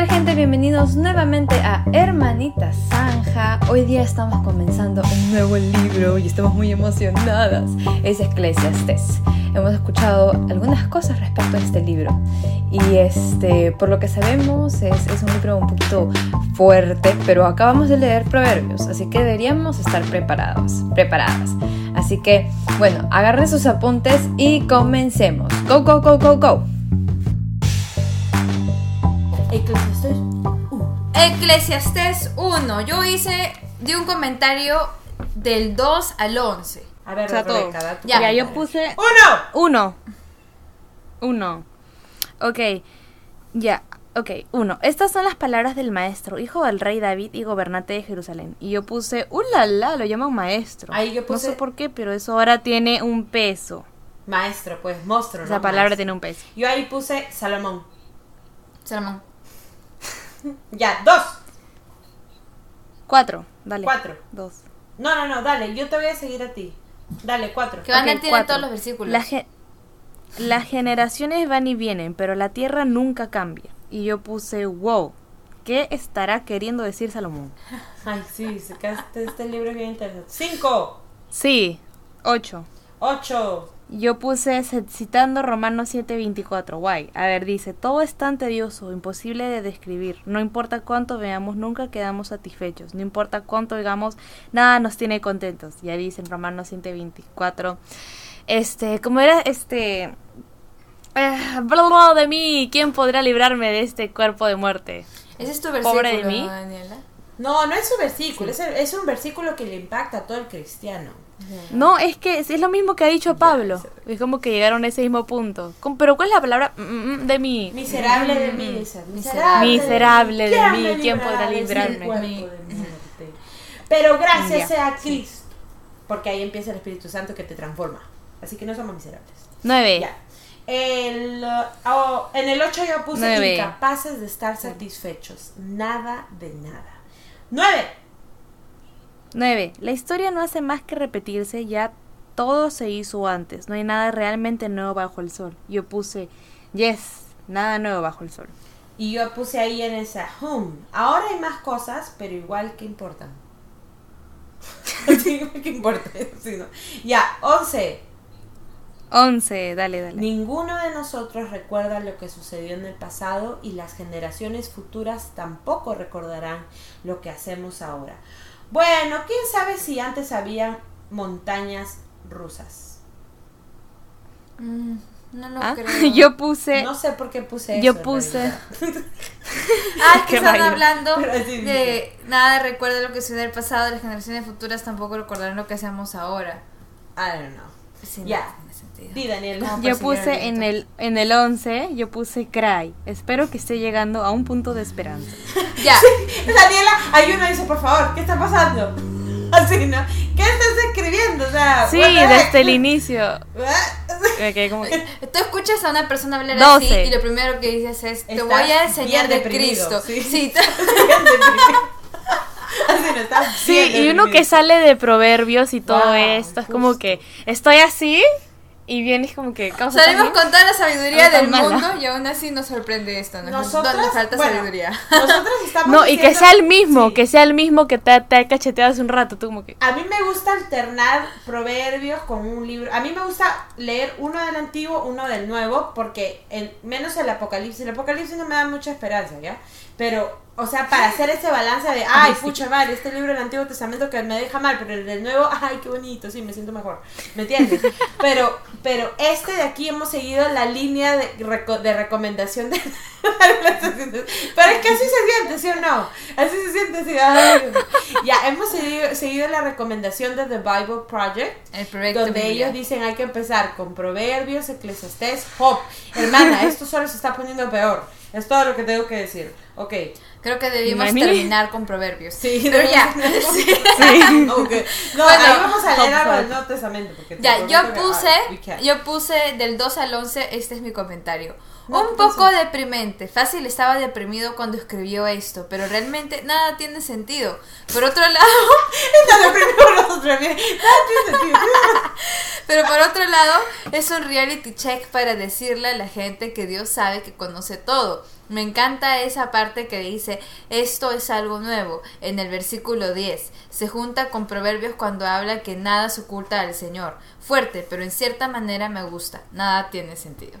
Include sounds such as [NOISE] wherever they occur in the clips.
tal gente? Bienvenidos nuevamente a Hermanita Zanja. Hoy día estamos comenzando un nuevo libro y estamos muy emocionadas. Es Eclesiastes. Hemos escuchado algunas cosas respecto a este libro y este, por lo que sabemos es, es un libro un poquito fuerte, pero acabamos de leer Proverbios, así que deberíamos estar preparados, preparadas. Así que, bueno, agarren sus apuntes y comencemos. Go, go, go, go, go. Eclesiastes 1. Eclesiastés 1. Yo hice de un comentario del 2 al 11. A ver, O sea, Rebeca, todo. Ya. Ya, yo puse ¡Uno! uno. Uno. Ok. Ya. Ok, uno. Estas son las palabras del maestro, hijo del rey David y gobernante de Jerusalén. Y yo puse, ¡ulala! Lo llaman maestro. Ahí yo No puse- sé por qué, pero eso ahora tiene un peso. Maestro, pues, monstruo, Esa ¿no? palabra Maestro. tiene un peso. Yo ahí puse Salomón. Salomón. Ya, dos. Cuatro. Dale. Cuatro. Dos. No, no, no, dale, yo te voy a seguir a ti. Dale, cuatro. Que van a Ok, tiene cuatro. todos los versículos. La ge- las generaciones van y vienen, pero la tierra nunca cambia. Y yo puse, wow. ¿Qué estará queriendo decir Salomón? [LAUGHS] Ay, sí, se este, este libro es bien interesante. Cinco. Sí, ocho. Ocho. Yo puse citando Romanos 7:24. Guay. A ver, dice, todo es tan tedioso, imposible de describir. No importa cuánto veamos, nunca quedamos satisfechos. No importa cuánto digamos, nada nos tiene contentos. Ya dice en Romanos 7:24. Este, como era este... eh, bla, bla, de mí, ¿quién podrá librarme de este cuerpo de muerte? Ese es tu versículo, Pobre de mí. ¿no, Daniela? No, no es un versículo, es, es un versículo que le impacta a todo el cristiano. No, es que es, es lo mismo que ha dicho Pablo. Es como que llegaron a ese mismo punto. Pero ¿cuál es la palabra mm, mm, de mí? Miserable de mí, dice. Miserable. Miserable de ¿Quién mí, ¿quién podrá librarme? de? Pero gracias sea a Cristo, porque ahí empieza el Espíritu Santo que te transforma. Así que no somos miserables. Nueve. Ya. El, oh, en el 8 yo puse Nueve. incapaces de estar satisfechos. Nada de nada. 9. 9. La historia no hace más que repetirse, ya todo se hizo antes, no hay nada realmente nuevo bajo el sol. Yo puse, yes, nada nuevo bajo el sol. Y yo puse ahí en esa, hum. Ahora hay más cosas, pero igual que importan. [LAUGHS] [LAUGHS] ¿Qué importa? Sí, ¿no? Ya, 11. 11, dale, dale. Ninguno de nosotros recuerda lo que sucedió en el pasado y las generaciones futuras tampoco recordarán lo que hacemos ahora. Bueno, quién sabe si antes había montañas rusas. Mm, no lo Ah, creo. [LAUGHS] Yo puse, No sé por qué puse eso. yo puse. [LAUGHS] Ah, es que [LAUGHS] están hablando de nada recuerda lo que sucedió en el pasado, las generaciones futuras tampoco recordarán lo que hacemos ahora. I don't know. Sí, Ya. no. Di, Daniel. ¿Cómo yo puse en el, en el 11, yo puse cry. Espero que esté llegando a un punto de esperanza. [LAUGHS] Ya. Daniela, hay uno dice, por favor, ¿qué está pasando? [LAUGHS] Así, ¿no? ¿Qué estás escribiendo? O sea, Sí, desde el inicio. [LAUGHS] Me quedé como Tú escuchas a una persona hablar así y lo primero que dices es, te voy a enseñar de Cristo. sí. Sí, [LAUGHS] No está Sí, y uno que sale de proverbios y todo Wow, esto, es como que estoy así y vienes como que... ¿cómo se Salimos con toda la sabiduría del mala. mundo y aún así nos sorprende esto. ¿no? Nosotras, nos falta bueno, sabiduría. Nosotros [LAUGHS] estamos No, y que sea el mismo, Sí. que sea el mismo que te, te ha cacheteado hace un rato, tú como que... A mí me gusta alternar proverbios con un libro. A mí me gusta leer uno del antiguo, uno del nuevo, porque en, menos el apocalipsis. El apocalipsis no me da mucha esperanza, ¿ya? Pero, o sea, para hacer ese balance de, ay, pucha madre, este libro del Antiguo Testamento que me deja mal, pero el del nuevo, ay, qué bonito, sí, me siento mejor. ¿Me entiendes? [LAUGHS] Pero, pero este de aquí hemos seguido la línea de, de recomendación de... [LAUGHS] pero es que así se siente, ¿sí o no? Así se siente, así. ay. Ya, hemos seguido, seguido la recomendación de The Bible Project. El proyecto Donde Biblia. ellos dicen hay que empezar con Proverbios, Eclesiastés, Job. Hermana, [LAUGHS] esto solo se está poniendo peor. Es todo lo que tengo que decir. Ok. Creo que debimos Mami. terminar con proverbios. Sí, pero ya. [LAUGHS] Sí. No, Bueno, ahí vamos a leer algo del Nuevo Testamento. Porque Ya, yo que- puse, ah, yo puse del 2 al 11, este es mi comentario. No, Un ¿qué poco pasó? deprimente. Fácil estaba deprimido cuando escribió esto, pero realmente nada tiene sentido. Por otro [LAUGHS] lado. Ah, tiene sentido. [LAUGHS] pero por otro lado, es un reality check para decirle a la gente que Dios sabe que conoce todo. Me encanta esa parte que dice, esto es algo nuevo, en el versículo 10. Se junta con Proverbios cuando habla que nada se oculta al Señor. Fuerte, pero en cierta manera me gusta. Nada tiene sentido.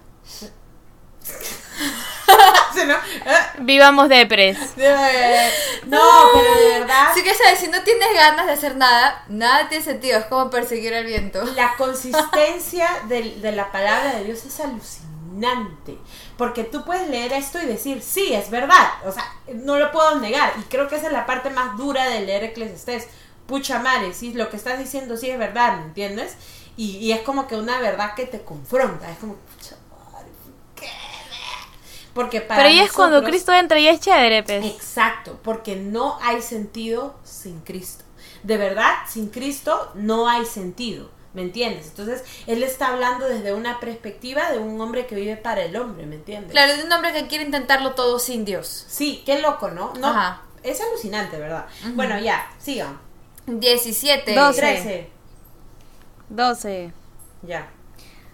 [LAUGHS] Sí, ¿no? [LAUGHS] Vivamos depres. de- [LAUGHS] No, pero de verdad. Así que sabes, si no tienes ganas de hacer nada, nada tiene sentido. Es como perseguir al viento. La consistencia del- de, la palabra de Dios es alucinante. Porque tú puedes leer esto y decir, sí, es verdad. O sea, no lo puedo negar. Y creo que esa es la parte más dura de leer Eclesiastés. Pucha madre, sí, lo que estás diciendo sí es verdad, ¿me entiendes? Y, y es como que una verdad que te confronta. Es como, pucha madre, ¿por qué? Porque para Pero ahí es cuando Cristo entra y es chévere, pues. Exacto, porque no hay sentido sin Cristo. De verdad, sin Cristo no hay sentido, ¿me entiendes? Entonces, él está hablando desde una perspectiva de un hombre que vive para el hombre, ¿me entiendes? Claro, de un hombre que quiere intentarlo todo sin Dios. Sí, qué loco, ¿no? no Ajá. Es alucinante, ¿verdad? Bueno, ya, sigan. 17. Dos. 13. 12. Ya.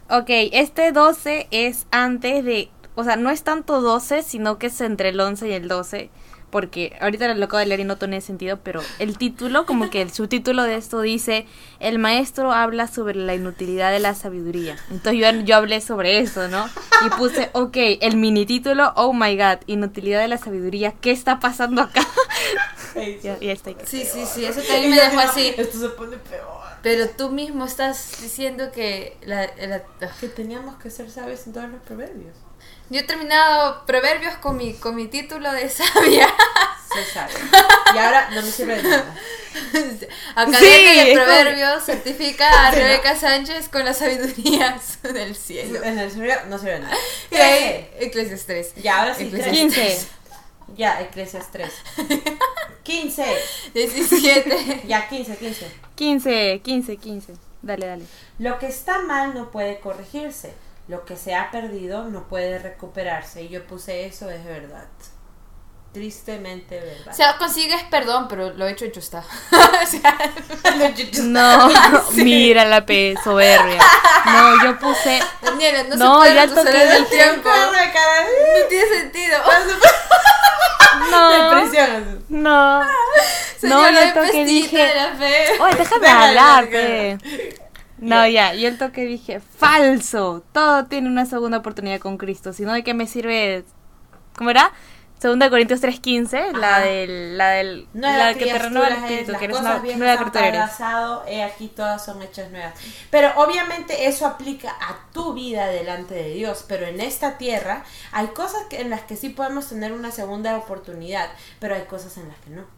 Ok, este 12 es antes de... O sea, no es tanto 12, sino que es entre el 11 y el 12. Porque ahorita lo acabo de leer y no tiene sentido, pero el título, como que el subtítulo de esto dice, el maestro habla sobre la inutilidad de la sabiduría. Entonces yo, yo hablé sobre eso, ¿no? Y puse, ok, el mini título, oh my god, inutilidad de la sabiduría, ¿qué está pasando acá? ya, ya está. Sí, sí, sí, eso también me dejó así. [LAUGHS] Esto se pone peor. Pero tú mismo estás diciendo que la, la- Que teníamos que ser sabios en todos los proverbios. Yo he terminado proverbios con mi, con mi título de sabia. Se sabe. [LAUGHS] Y ahora no me sirve de nada. [LAUGHS] Academia Sí, de es como- Proverbios certifica a [LAUGHS] Sí, ¿no? Rebeca Sánchez con las sabidurías del cielo. En el serio no sirve de nada. Y ahí, Eclesiastes 3. Ya, ahora sí. Eclesiastes 15. Ya, Eclesias 3. 15. 17. Ya, 15, 15. 15, 15, 15. Dale, dale. Lo que está mal no puede corregirse. Lo que se ha perdido no puede recuperarse. Y yo puse eso, es verdad. Tristemente verdad. O sea, consigues perdón, pero lo hecho, hecho está. [LAUGHS] o sea, No, [LAUGHS] mira la P, soberbia. No, yo puse. Daniela, no, No, se puede ya toqué retroceder el tiempo. No tiene sentido. [LAUGHS] No, Depresión. no. No, Señora yo el toque pestita dije. de la fe. Oye, déjame Déjame hablar, pe. No, ya, yo el toque dije, falso. Todo tiene una segunda oportunidad con Cristo. Si no, ¿de qué me sirve? ¿Cómo era? Segunda Corintios 3.15, la del, la del, Nueva la que te renueva el espíritu, que eres una nueva criatura he aquí todas son hechas nuevas. Pero obviamente eso aplica a tu vida delante de Dios, pero en esta tierra hay cosas que- en las que sí podemos tener una segunda oportunidad, pero hay cosas en las que no.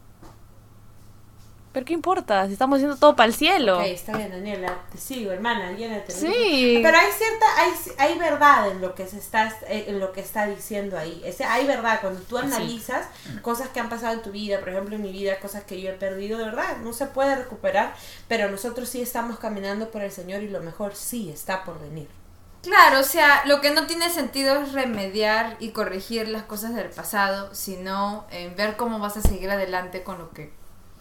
Pero ¿qué importa? Si estamos haciendo todo para el cielo. Ok, está bien, Daniela, te sigo, hermana, llénate. Sí. Pero hay cierta, hay, hay verdad en lo que se está, eh, en lo que está diciendo ahí. Ese, hay verdad cuando tú analizas cosas que han pasado en tu vida, por ejemplo en mi vida, cosas que yo he perdido, de verdad, no se puede recuperar, pero nosotros sí estamos caminando por el Señor y lo mejor sí está por venir. Claro, o sea, lo que no tiene sentido es remediar y corregir las cosas del pasado, sino en ver cómo vas a seguir adelante con lo que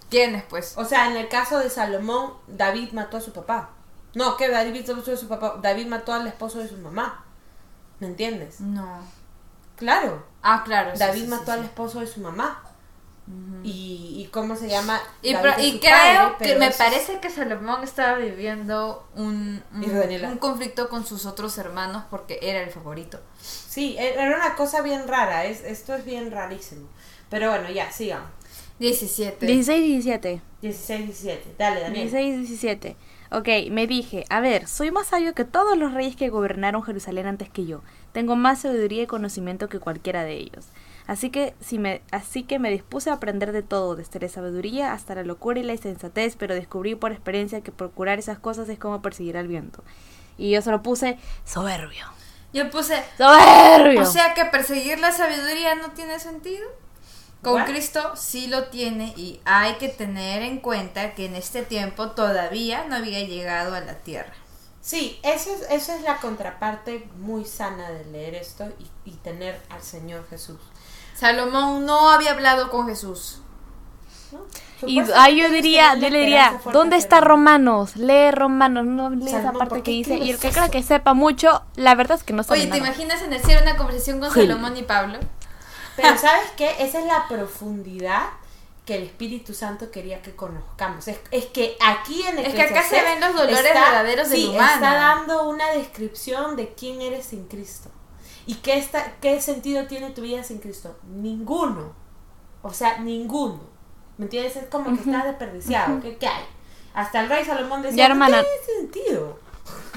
tienes, pues. O sea, en el caso de Salomón, David mató a su papá. No, que David mató a su papá, David mató al esposo de su mamá. ¿Me entiendes? No. Claro. Ah, claro. sí, David sí, mató sí, al esposo de su mamá. y, y cómo se llama Y, David creo padre, que me es- parece que Salomón estaba viviendo un, un, conflicto con sus otros hermanos porque era el favorito. Sí, e- era una cosa bien rara, es, esto es bien rarísimo. Pero bueno, ya, sigan. 17. 16 y 17. 16, 17. Dale, Daniel. 16 y 17. Ok, me dije, a ver, soy más sabio que todos los reyes que gobernaron Jerusalén antes que yo. Tengo más sabiduría y conocimiento que cualquiera de ellos. Así que, si me, así que me dispuse a aprender de todo, desde la sabiduría hasta la locura y la insensatez, pero descubrí por experiencia que procurar esas cosas es como perseguir al viento. Y yo solo puse soberbio. Yo puse, ¡Soberbio! o sea que perseguir la sabiduría no tiene sentido. Con What? Cristo sí lo tiene y hay que tener en cuenta que en este tiempo todavía no había llegado a la tierra. Sí, eso es, la contraparte muy sana de leer esto y, y tener al Señor Jesús. Salomón no había hablado con Jesús. ¿no? Y ahí yo diría, yo le diría, ¿dónde está pero- Romanos? Lee Romanos, no lee esa Salomón, parte ¿por que dice. Y el que crea que sepa mucho, la verdad es que no sabe Oye, ¿te nada. imaginas en el cielo una conversación con Sí. Salomón y Pablo? Pero [LAUGHS] ¿sabes qué? Esa es la profundidad que el Espíritu Santo quería que conozcamos. Es, es que aquí en Es que acá se ven los dolores verdaderos del sí, humano. está dando una descripción de quién eres sin Cristo. ¿Y qué, está, qué sentido tiene tu vida sin Cristo? Ninguno. O sea, ninguno. ¿Me entiendes? Es como que estás desperdiciado. ¿Qué, qué hay? Hasta el rey Salomón decía, Ya, hermana. no tiene sentido.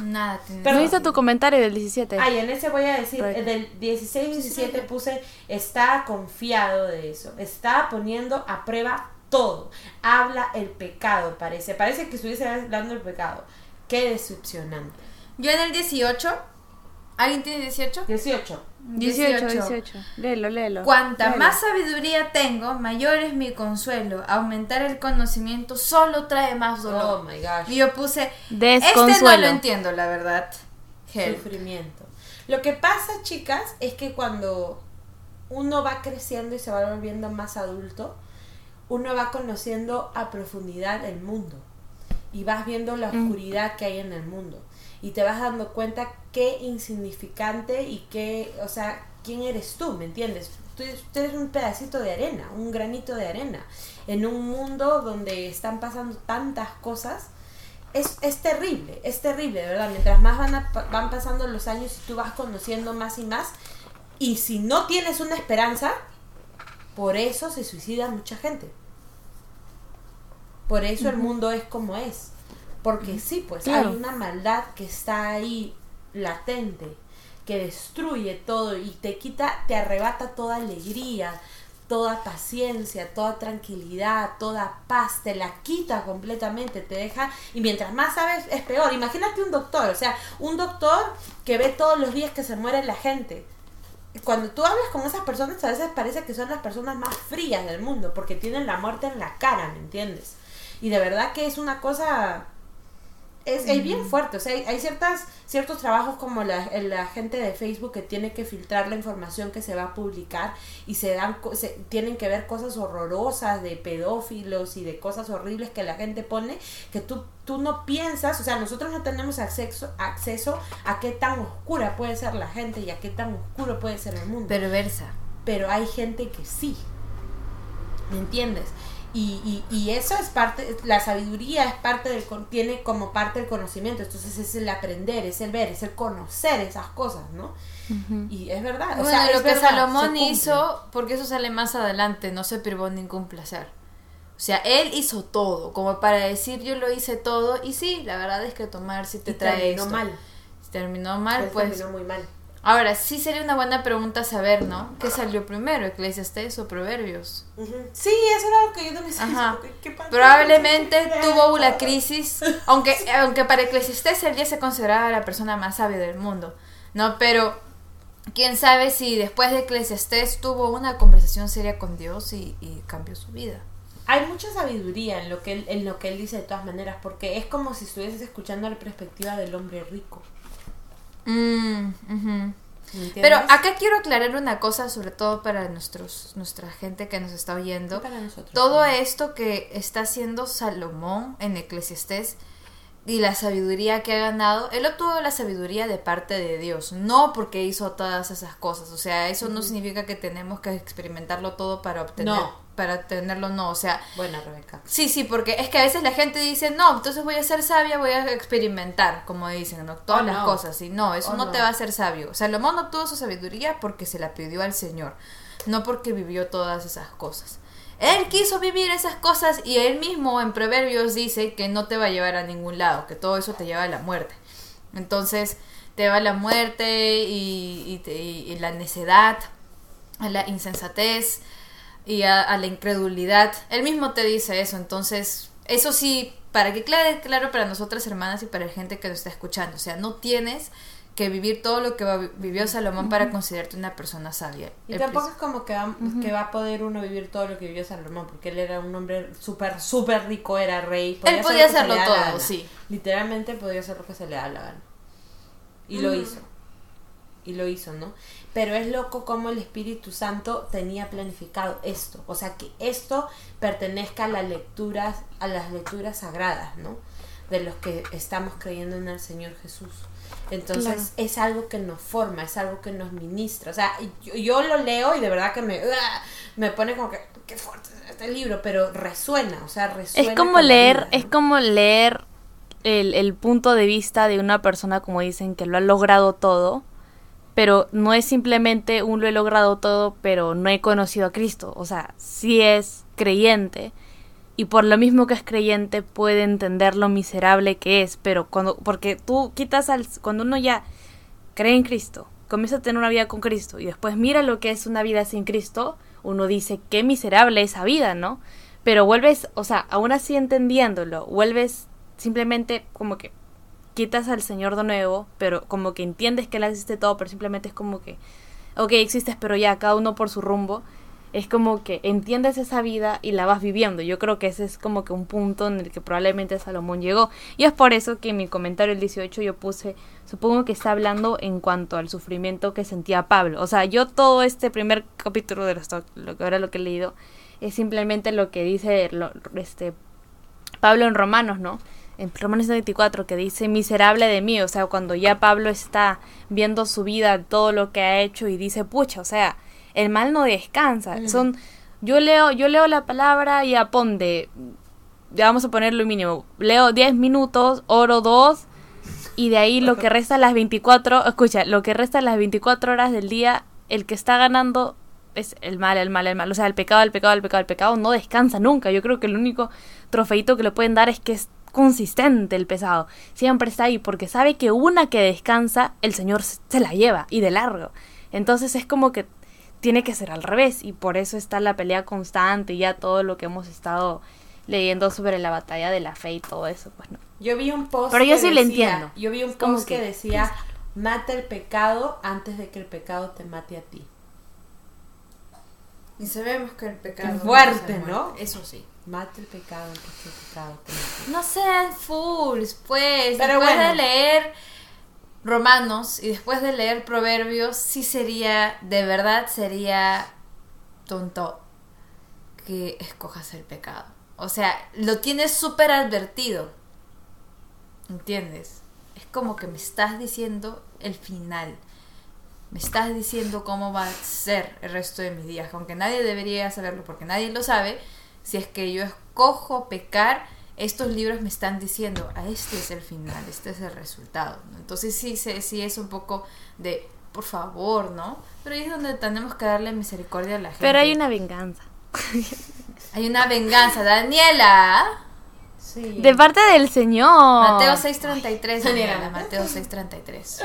Nada. tiene- Pero- No hice tu comentario del 17. Ay, en ese voy a decir, Correcto. del 16-17 puse, está confiado de eso, está poniendo a prueba todo, habla el pecado, parece, parece que estuviese hablando del pecado, qué decepcionante. Yo en el 18, ¿alguien tiene 18? 18, 18, 18. Léelo, léelo. Cuanta Léelo. más sabiduría tengo, mayor es mi consuelo. Aumentar el conocimiento solo trae más oh dolor. my gosh, Y yo puse, este no Desconsuelo. lo entiendo, la verdad. Help. sufrimiento. Lo que pasa, chicas, es que cuando uno va creciendo y se va volviendo más adulto, uno va conociendo a profundidad el mundo y vas viendo la oscuridad que hay en el mundo y te vas dando cuenta qué insignificante y qué, o sea, quién eres tú, ¿me entiendes? Tú, tú eres un pedacito de arena, un granito de arena, en un mundo donde están pasando tantas cosas. Es, es terrible, es terrible, verdad. Mientras más van, a- van pasando los años y tú vas conociendo más y más, y si no tienes una esperanza, por eso se suicida mucha gente. Por eso el mundo es como es. Porque sí, pues Claro. hay una maldad que está ahí latente, que destruye todo y te quita, te arrebata toda alegría, toda paciencia, toda tranquilidad, toda paz, te la quita completamente, te deja, y mientras más sabes es peor. Imagínate un doctor, o sea, un doctor que ve todos los días que se muere la gente. Cuando tú hablas con esas personas, a veces parece que son las personas más frías del mundo, porque tienen la muerte en la cara, ¿me entiendes? Y de verdad que es una cosa es, es bien fuerte, o sea, hay, hay ciertas, ciertos trabajos como la, la gente de Facebook que tiene que filtrar la información que se va a publicar y se dan, se, tienen que ver cosas horrorosas de pedófilos y de cosas horribles que la gente pone que tú, tú no piensas, o sea, nosotros no tenemos acceso, acceso a qué tan oscura puede ser la gente y a qué tan oscuro puede ser el mundo Perversa. pero hay gente que sí. ¿Me entiendes? Y, y, y eso es parte, la sabiduría es parte del, tiene como parte del conocimiento, entonces es el aprender, es el ver, es el conocer esas cosas, ¿no? Y es verdad, o Bueno, sea, lo que verdad, Salomón hizo, porque eso sale más adelante, no se privó ningún placer. O sea, él hizo todo, como para decir yo lo hice todo, y sí, la verdad es que tomar si te Y trae terminó esto. mal, Si terminó mal, Él pues. terminó muy mal. Ahora, sí sería una buena pregunta saber, ¿no? ¿Qué salió primero, Eclesiastés o Proverbios? Sí, eso era lo que yo también Ajá. ¿Qué-? Probablemente ¿Qué tuvo la crisis, aunque, aunque para Eclesiastés él ya se consideraba la persona más sabia del mundo, ¿no? Pero quién sabe si después de Eclesiastés tuvo una conversación seria con Dios y, y cambió su vida. Hay mucha sabiduría en lo que él, en lo que él dice de todas maneras, porque es como si estuvieses escuchando la perspectiva del hombre rico. Mm, ujú. ¿me entiendes? Pero acá quiero aclarar una cosa, sobre todo para nuestros, nuestra gente que nos está oyendo. Para nosotros. Todo esto que está haciendo Salomón en Eclesiastés y la sabiduría que ha ganado, él obtuvo la sabiduría de parte de Dios, no porque hizo todas esas cosas. O sea, eso no significa que tenemos que experimentarlo todo para obtener, No. para tenerlo, no. O sea, Buena, Rebeca. Sí, sí, porque es que a veces la gente dice, no, entonces voy a ser sabia, voy a experimentar, como dicen, ¿no? Todas Oh, las no. cosas. Y no, eso Oh, no, no. te va a hacer sabio. Salomón obtuvo su sabiduría porque se la pidió al Señor, no porque vivió todas esas cosas. Él quiso vivir esas cosas y él mismo en Proverbios dice que no te va a llevar a ningún lado, que todo eso te lleva a la muerte. Entonces, te va a la muerte y, y y- la necedad, a la insensatez y a, a la incredulidad. Él mismo te dice eso, entonces, eso sí, para que quede claro para nosotras hermanas y para la gente que nos está escuchando, o sea, no tienes que vivir todo lo que vivió Salomón para considerarte una persona sabia. Y El tampoco es como que va, que va a poder uno vivir todo lo que vivió Salomón, porque él era un hombre súper, súper rico, era rey. Él podía hacerlo todo, sí. Literalmente podía hacer lo que se le da la gana. Y lo hizo. Y lo hizo, ¿no? Pero es loco como el Espíritu Santo tenía planificado esto. O sea, que esto pertenezca a las lecturas, a las lecturas sagradas, ¿no? De los que estamos creyendo en el Señor Jesús. Entonces Claro. es algo que nos forma, es algo que nos ministra. O sea, yo, yo lo leo y de verdad que me, ¡ah! me pone como que, qué fuerte es este libro, pero resuena, o sea, resuena. Es como leer, vida, es como leer el, el punto de vista de una persona, como dicen, que lo ha logrado todo, pero no es simplemente un lo he logrado todo, pero no he conocido a Cristo. O sea, sí es creyente, y por lo mismo que es creyente puede entender lo miserable que es, pero cuando, porque tú quitas al, cuando uno ya cree en Cristo, comienza a tener una vida con Cristo y después mira lo que es una vida sin Cristo, uno dice, qué miserable esa vida, ¿no? Pero vuelves, o sea, aún así entendiéndolo, vuelves simplemente como que quitas al Señor de nuevo, pero como que entiendes que Él existe todo, pero simplemente es como que, ok, existes, pero ya, cada uno por su rumbo. Es como que entiendes esa vida y la vas viviendo. Yo creo que ese es como que un punto en el que probablemente Salomón llegó. Y es por eso que en mi comentario el 18 yo puse, supongo que está hablando en cuanto al sufrimiento que sentía Pablo. O sea, yo todo este primer capítulo de lo, lo que ahora lo que he leído es simplemente lo que dice lo- este Pablo en Romanos, ¿no? En Romanos 24 que dice miserable de mí, o sea, cuando ya Pablo está viendo su vida, todo lo que ha hecho y dice, pucha, o sea, el mal no descansa. Son yo leo yo leo la palabra y a ponde ya vamos a ponerlo mínimo. Leo 10 minutos, oro 2 y de ahí lo que [LAUGHS] resta las 24, escucha, lo que resta las 24 horas del día, el que está ganando es el mal, el mal, el mal. O sea, el pecado, el pecado, el pecado, el pecado no descansa nunca. Yo creo que el único trofeito que le pueden dar es que es consistente el pesado. Siempre está ahí porque sabe que una que descansa, el Señor se se la lleva y de largo. Entonces es como que tiene que ser al revés y por eso está la pelea constante y ya todo lo que hemos estado leyendo sobre la batalla de la fe y todo eso, pues no. Yo vi un post Pero yo que sí lo decía- entiendo. Yo vi un post que, que- decía, mata el pecado antes de que el pecado te mate a ti. Y sabemos que el pecado. Fuerte, es el ¿no? Eso sí. Mata el pecado antes que el pecado te mate. No sean fools, pues. Pero después bueno. de leer Romanos y después de leer Proverbios, sí sería, de verdad sería tonto que escojas el pecado. O sea, lo tienes súper advertido. ¿Entiendes? Es como que me estás diciendo el final. Me estás diciendo cómo va a ser el resto de mis días. Aunque nadie debería saberlo porque nadie lo sabe. Si es que yo escojo pecar, estos libros me están diciendo, a este es el final, este es el resultado. ¿no? Entonces sí, sí, sí es un poco de, por favor, ¿no? Pero ahí es donde tenemos que darle misericordia a la gente. Pero hay una venganza. [LAUGHS] Hay una venganza, Daniela. Sí. De parte del Señor. Mateo 6.33, Daniela, Mateo 6.33.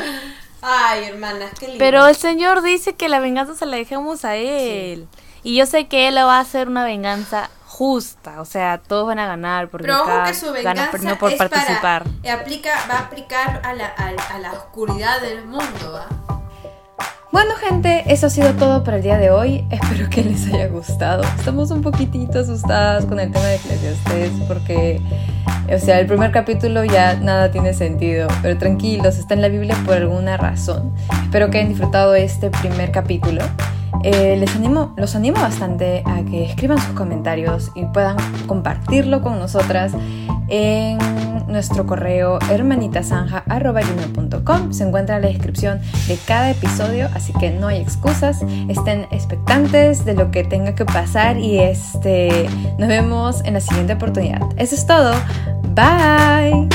Ay, hermanas, qué lindo. Pero el Señor dice que la venganza se la dejemos a Él. Y yo sé que Él va a hacer una venganza justa. O sea, todos van a ganar porque Pero ojo cada- que su venganza por- no por es participar. para, aplica, va a aplicar a la, a, a la oscuridad del mundo, ¿va? Bueno gente, eso ha sido todo para el día de hoy. Espero que les haya gustado. Estamos un poquitito asustadas con el tema de Eclesiastes porque, o sea, el primer capítulo ya nada tiene sentido. Pero tranquilos, está en la Biblia por alguna razón. Espero que hayan disfrutado este primer capítulo. Eh, les animo, los animo bastante a que escriban sus comentarios y puedan compartirlo con nosotras en nuestro correo hermanitasanja.com. Se encuentra en la descripción de cada episodio, así que no hay excusas. Estén expectantes de lo que tenga que pasar y este, nos vemos en la siguiente oportunidad. Eso es todo. Bye.